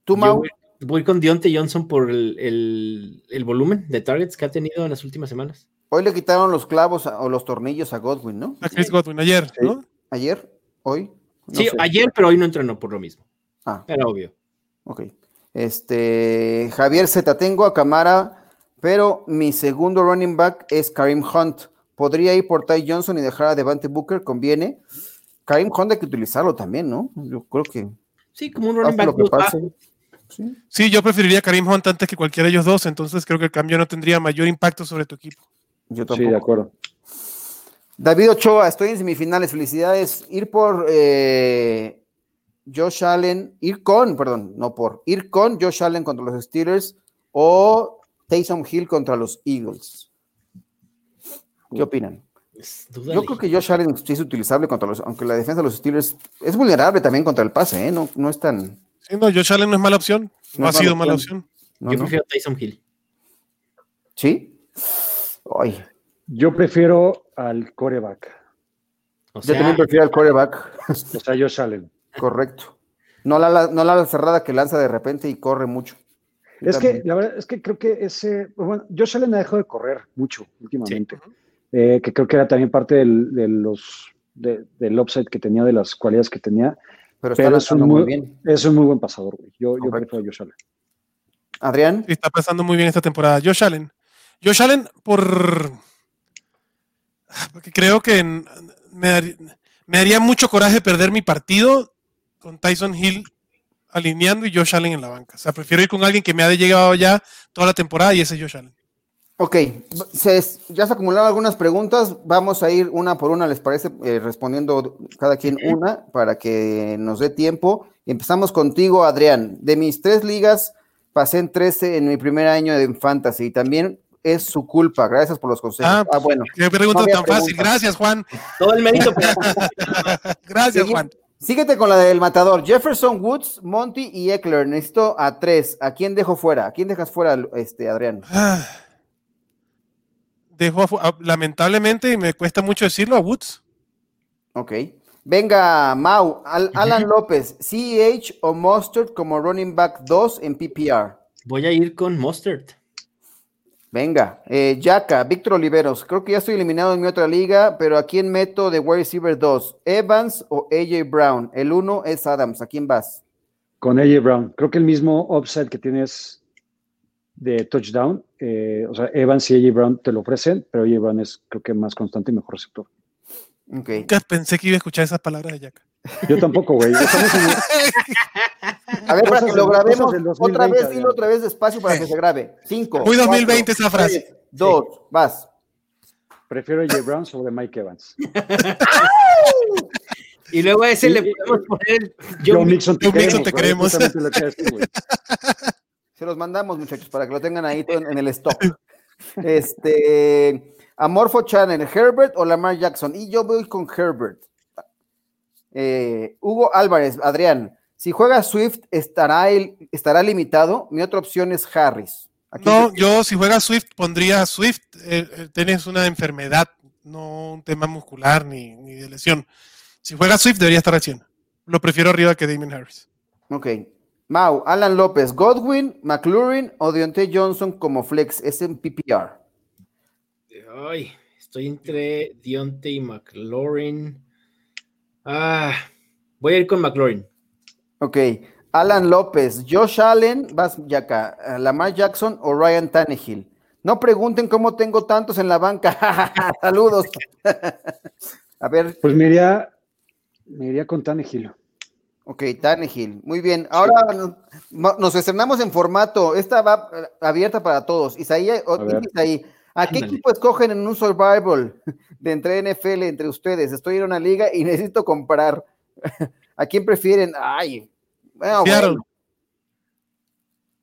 ¿Tú, Mau? Voy con Deontay Johnson por el, el- el volumen de targets que ha tenido en las últimas semanas. Hoy le quitaron los clavos a- o los tornillos a Godwin, ¿no? A Chris Godwin ayer, Sí. ¿no? ¿Ayer? ¿Hoy? No sí, sé. ayer, pero hoy no entrenó por lo mismo. Ah, Era obvio. ok. Este, Javier Z, tengo a Camara, pero mi segundo running back es Karim Hunt. ¿Podría ir por Ty Johnson y dejar a Devante Booker? ¿Conviene? Karim Hunt hay que utilizarlo también, ¿no? Yo creo que Sí, como un running lo back que dos pase. Sí, Sí, yo preferiría a Karim Hunt antes que cualquiera de ellos dos, entonces creo que el cambio no tendría mayor impacto sobre tu equipo. yo Sí, tampoco. de acuerdo. David Ochoa, estoy en semifinales. Felicidades. Ir por eh, Josh Allen, ir con, perdón, no por, ir con Josh Allen contra los Steelers o Taysom Hill contra los Eagles. ¿Qué opinan? Yo creo que Josh Allen sí es utilizable contra los, aunque la defensa de los Steelers es vulnerable también contra el pase, ¿eh? No, no es tan. Sí, no, Josh Allen no es mala opción, no, No ha sido mala mala opción. opción. no, Yo no. prefiero Tyson Hill. ¿Sí? Ay, Yo prefiero al coreback. O yo sea, también prefiero al quarterback. O sea, Josh Allen. Correcto. No la, la- no la cerrada que lanza de repente y corre mucho. Yo Es que, la verdad, es que creo que ese. Bueno, Josh Allen ha dejado de correr mucho últimamente. Eh, que creo que era también parte del, de los, de- del upside que tenía, de las cualidades que tenía. Pero está Pero es un, lanzando muy muy, bien. es un muy buen pasador, güey. Yo, yo prefiero a Josh Allen. Adrián, Sí, está pasando muy bien esta temporada. Josh Allen. Josh Allen por... Porque creo que me, dar- me haría mucho coraje perder mi partido con Tyson Hill alineando y Josh Allen en la banca. O sea, prefiero ir con alguien que me ha llegado ya toda la temporada y ese es Josh Allen. Ok, se- ya se acumularon algunas preguntas, vamos a ir una por una, ¿les parece? Eh, respondiendo cada quien una para que nos dé tiempo. Empezamos contigo, Adrián. De mis tres ligas, pasé en 13 en mi primer año de Fantasy y también es su culpa, gracias por los consejos. Ah, Ah, bueno, Qué pregunta No tan fácil. Gracias, Juan. todo el mérito Gracias, Juan. Síguete con la del matador. Jefferson Woods, Monty y Eckler. Necesito a tres. ¿A quién dejo fuera? ¿A quién dejas fuera, este, Adrián? Ah. Dejo afu- ah, lamentablemente, y me cuesta mucho decirlo, a Woods. Ok. Venga, Mau, Al- Alan López, CEH o Mustard como running back 2 en PPR. Voy a ir con Mustard. Venga, eh, Yaka, Víctor Oliveros, creo que ya estoy eliminado en mi otra liga, pero ¿a quién meto de wide receiver 2? ¿Evans o AJ Brown? El uno es Adams, ¿a quién vas? Con AJ Brown. Creo que el mismo upside que tienes de touchdown, eh, o sea, Evans y AJ Brown te lo ofrecen, pero AJ Brown es creo que más constante y mejor receptor. Ok. Nunca pensé que iba a escuchar esas palabras de Jack. Yo tampoco, güey. En- A ver, para que lo grabemos otra 2020, vez, dilo otra vez despacio para que se grabe. Cinco. Muy 2020 cuatro, esa frase. tres, Dos, vas. prefiero AJ Brown sobre Mike Evans. Y luego a ese le podemos poner el Joe Joe Mixon te queremos. Mixon te queremos. Se los mandamos, muchachos, para que lo tengan ahí en, el stock. Este, Amorfo Channel, Herbert o Lamar Jackson. Y yo voy con Herbert. Eh, Hugo Álvarez, Adrián, si juega Swift, ¿estará, el- estará limitado? Mi otra opción es Harris. ¿A quién No, te- yo si juegas Swift pondría Swift. eh, eh, tienes una enfermedad, no un tema muscular ni, ni de lesión. Si juegas Swift debería estar 100. Lo prefiero arriba que Damien Harris. Ok. Mau, Alan López, Godwin, McLaurin o Deontay Johnson como flex, es en PPR. Ay, estoy entre Deontay y McLaurin. Ah, voy a ir con McLaurin. Ok. Alan López, Josh Allen, vas ya acá, Lamar Jackson o Ryan Tannehill. No pregunten cómo tengo tantos en la banca. Saludos. a ver. Pues me iría, me iría con Tannehill. Ok, Tannehill. Muy bien. Ahora nos, estrenamos en formato. Esta va abierta para todos. Isaías, Isaí, ¿a qué equipo escogen en un survival de entre NFL entre ustedes? Estoy en una liga y necesito comprar. ¿A quién prefieren? Ay, bueno,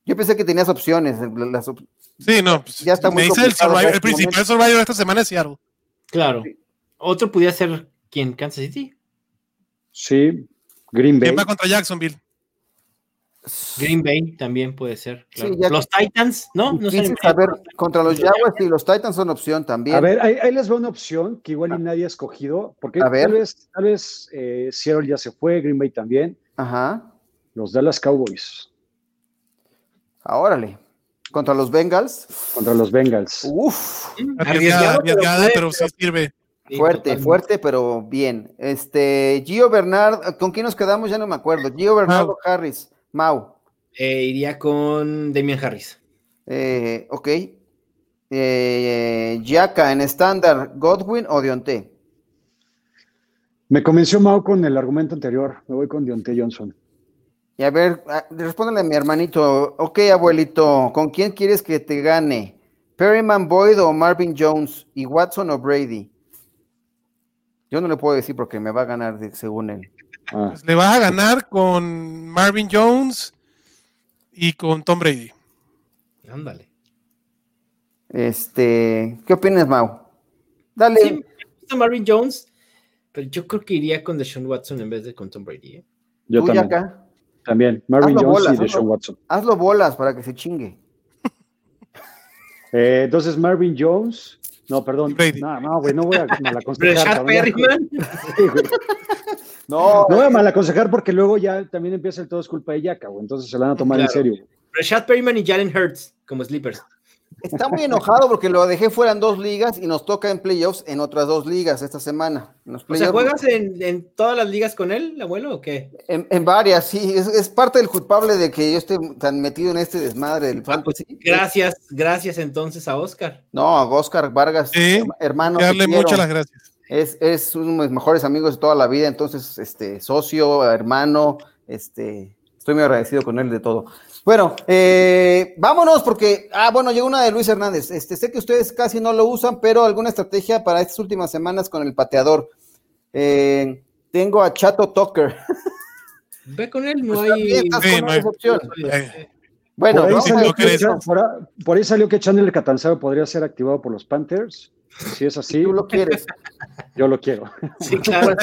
Yo pensé que tenías opciones. sí, no. Pues, ya está muy me dice el, el principal survival de esta semana es Seattle. Claro. Otro podría ser quién, Kansas City. Sí, Green Bay. ¿Quién va contra Jacksonville? Green Bay también puede ser. los Titans, ¿no? No sé. A ver, contra los Jaguars y los Titans son opción también. A ver, ahí, les va una opción que igual ni nadie ha escogido, porque a tal vez, tal vez eh, Seattle ya se fue, Green Bay también. Ajá. Los Dallas Cowboys. Órale. ¿Contra los Bengals? Contra los Bengals. Uf. Arriesgada, pero sí sirve. Fuerte, fuerte, pero bien. Este, Gio Bernard, ¿con quién nos quedamos? Ya no me acuerdo. Gio Bernardo Harris, Mau. Eh, iría con Demian Harris. Eh, ok. Eh, Yaka en estándar, Godwin o Dionte. Me convenció Mau con el argumento anterior. Me voy con Dionte Johnson. Y a ver, respóndele a mi hermanito. Ok, abuelito, ¿con quién quieres que te gane? ¿Perryman Boyd o Marvin Jones? ¿Y Watson o Brady? Yo no le puedo decir porque me va a ganar según él. Ah. Pues le vas a ganar con Marvin Jones y con Tom Brady. Ándale. Este, ¿qué opinas, Mau? Dale. Sí, Marvin Jones, pero yo creo que iría con Deshaun Watson en vez de con Tom Brady. ¿eh? Yo también. Acá? También, Marvin Jones y Deshaun Watson. Hazlo bolas para que se chingue. Eh, entonces, Marvin Jones, no, perdón. No, no, güey, no voy a malaconsejar. no, no voy a malaconsejar porque luego ya también empieza el todo es culpa de Yaka, güey. Entonces se la van a tomar en serio. Rashad Perryman y Jalen Hurts como sleepers. Está muy enojado porque lo dejé fuera en dos ligas y nos toca en playoffs en otras dos ligas esta semana. o sea, ¿juegas en, todas las ligas con él, abuelo, o qué? En, varias, sí. Es, parte del culpable de que yo esté tan metido en este desmadre del ah, pues gracias, gracias entonces a Oscar. No, a Oscar Vargas, hermano. Darle muchas las gracias. Es, es uno de mis mejores amigos de toda la vida, entonces, este, socio, hermano, este, estoy muy agradecido con él de todo. Bueno, eh, vámonos porque, ah, bueno, llegó una de Luis Hernández. Este, sé que ustedes casi no lo usan, pero alguna estrategia para estas últimas semanas con el pateador. Eh, tengo a Chato Tucker. Ve con él, no pues hay, opción. Bueno, por ahí, salió que, por, ahí, salió que Chandler Catanzaro podría ser activado por los Panthers. Si es así. tú lo quieres. Yo lo quiero. Sí, claro.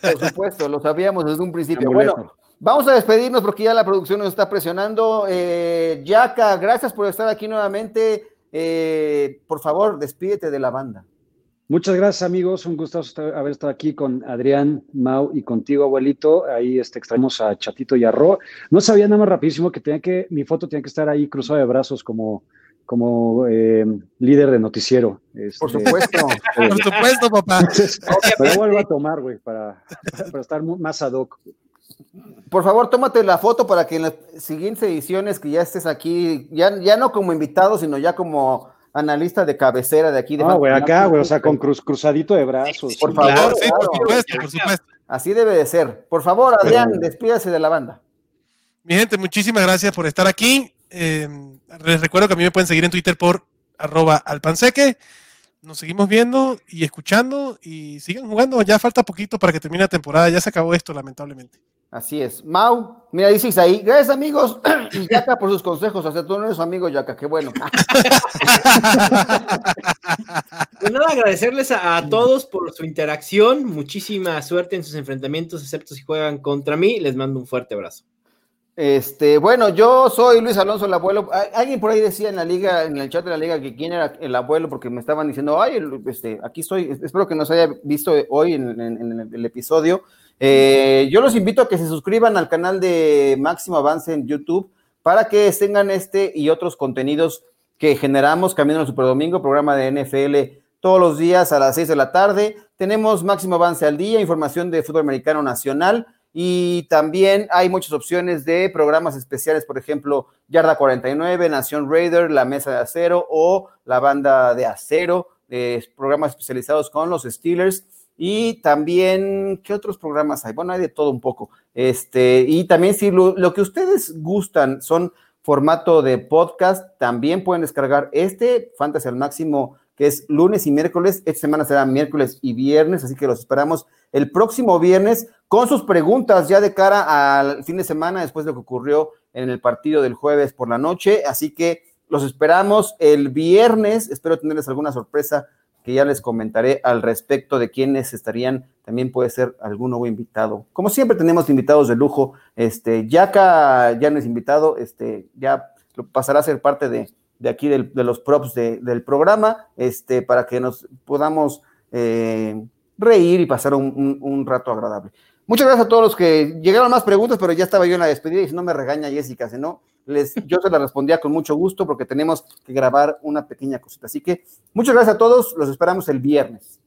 por supuesto, lo sabíamos desde un principio. Bueno, Vamos a despedirnos porque ya la producción nos está presionando. Eh, Yaka, gracias por estar aquí nuevamente. Eh, por favor, despídete de la banda. Muchas gracias, amigos. Un gusto haber estado aquí con Adrián, Mau y contigo, abuelito. Ahí este, extraemos a Chatito y a Ro. No sabía nada más rapidísimo que tenía que, mi foto tenía que estar ahí cruzada de brazos como, como eh, líder de noticiero. Este, por supuesto. por supuesto, papá. pero vuelvo a tomar, güey, para, para estar más ad hoc. Por favor, tómate la foto para que en las siguientes ediciones que ya estés aquí, ya, ya no como invitado, sino ya como analista de cabecera de aquí. De ah, güey, acá, güey, o sea, con cruz, cruzadito de brazos. Por favor, por supuesto, por supuesto. Así debe de ser. Por favor, Adrián, despídase de la banda. Mi gente, muchísimas gracias por estar aquí. Eh, les recuerdo que a mí me pueden seguir en Twitter por arroba alpanseque. Nos seguimos viendo y escuchando y sigan jugando. Ya falta poquito para que termine la temporada. Ya se acabó esto, lamentablemente. Así es. Mau, mira, dices ahí, gracias amigos, y Yaka por sus consejos. O sea, tú no eres su amigo, Yaka, qué bueno. pues nada, agradecerles a, todos por su interacción. Muchísima suerte en sus enfrentamientos, excepto si juegan contra mí. Les mando un fuerte abrazo. Este, bueno, yo soy Luis Alonso, el abuelo. Alguien por ahí decía en la liga, en el chat de la liga, que quién era el abuelo, porque me estaban diciendo, ay, este, aquí estoy. Espero que nos haya visto hoy en, el episodio. Eh, yo los invito a que se suscriban al canal de Máximo Avance en YouTube para que tengan este y otros contenidos que generamos Camino al Super Domingo, programa de NFL todos los días a las 6 de la tarde. Tenemos Máximo Avance al día, información de fútbol americano nacional y también hay muchas opciones de programas especiales, por ejemplo, Yarda 49, Nación Raider, La Mesa de Acero o La Banda de Acero, eh, programas especializados con los Steelers. Y también, ¿qué otros programas hay? Bueno, hay de todo un poco. Este, y también si lo, que ustedes gustan son formato de podcast, también pueden descargar este Fantasy al máximo que es lunes y miércoles. Esta semana será miércoles y viernes, así que los esperamos el próximo viernes con sus preguntas ya de cara al fin de semana después de lo que ocurrió en el partido del jueves por la noche. Así que los esperamos el viernes. Espero tenerles alguna sorpresa que ya les comentaré al respecto de quiénes estarían. También puede ser algún nuevo invitado. Como siempre tenemos invitados de lujo. Este, Yaka ya no es invitado, este, ya pasará a ser parte de, de aquí de los props del programa, este, para que nos podamos eh, reír y pasar un, rato agradable. Muchas gracias a todos los que llegaron más preguntas, pero ya estaba yo en la despedida y si no me regaña Jessica, si no, les, yo se la respondía con mucho gusto porque tenemos que grabar una pequeña cosita. Así que muchas gracias a todos, los esperamos el viernes.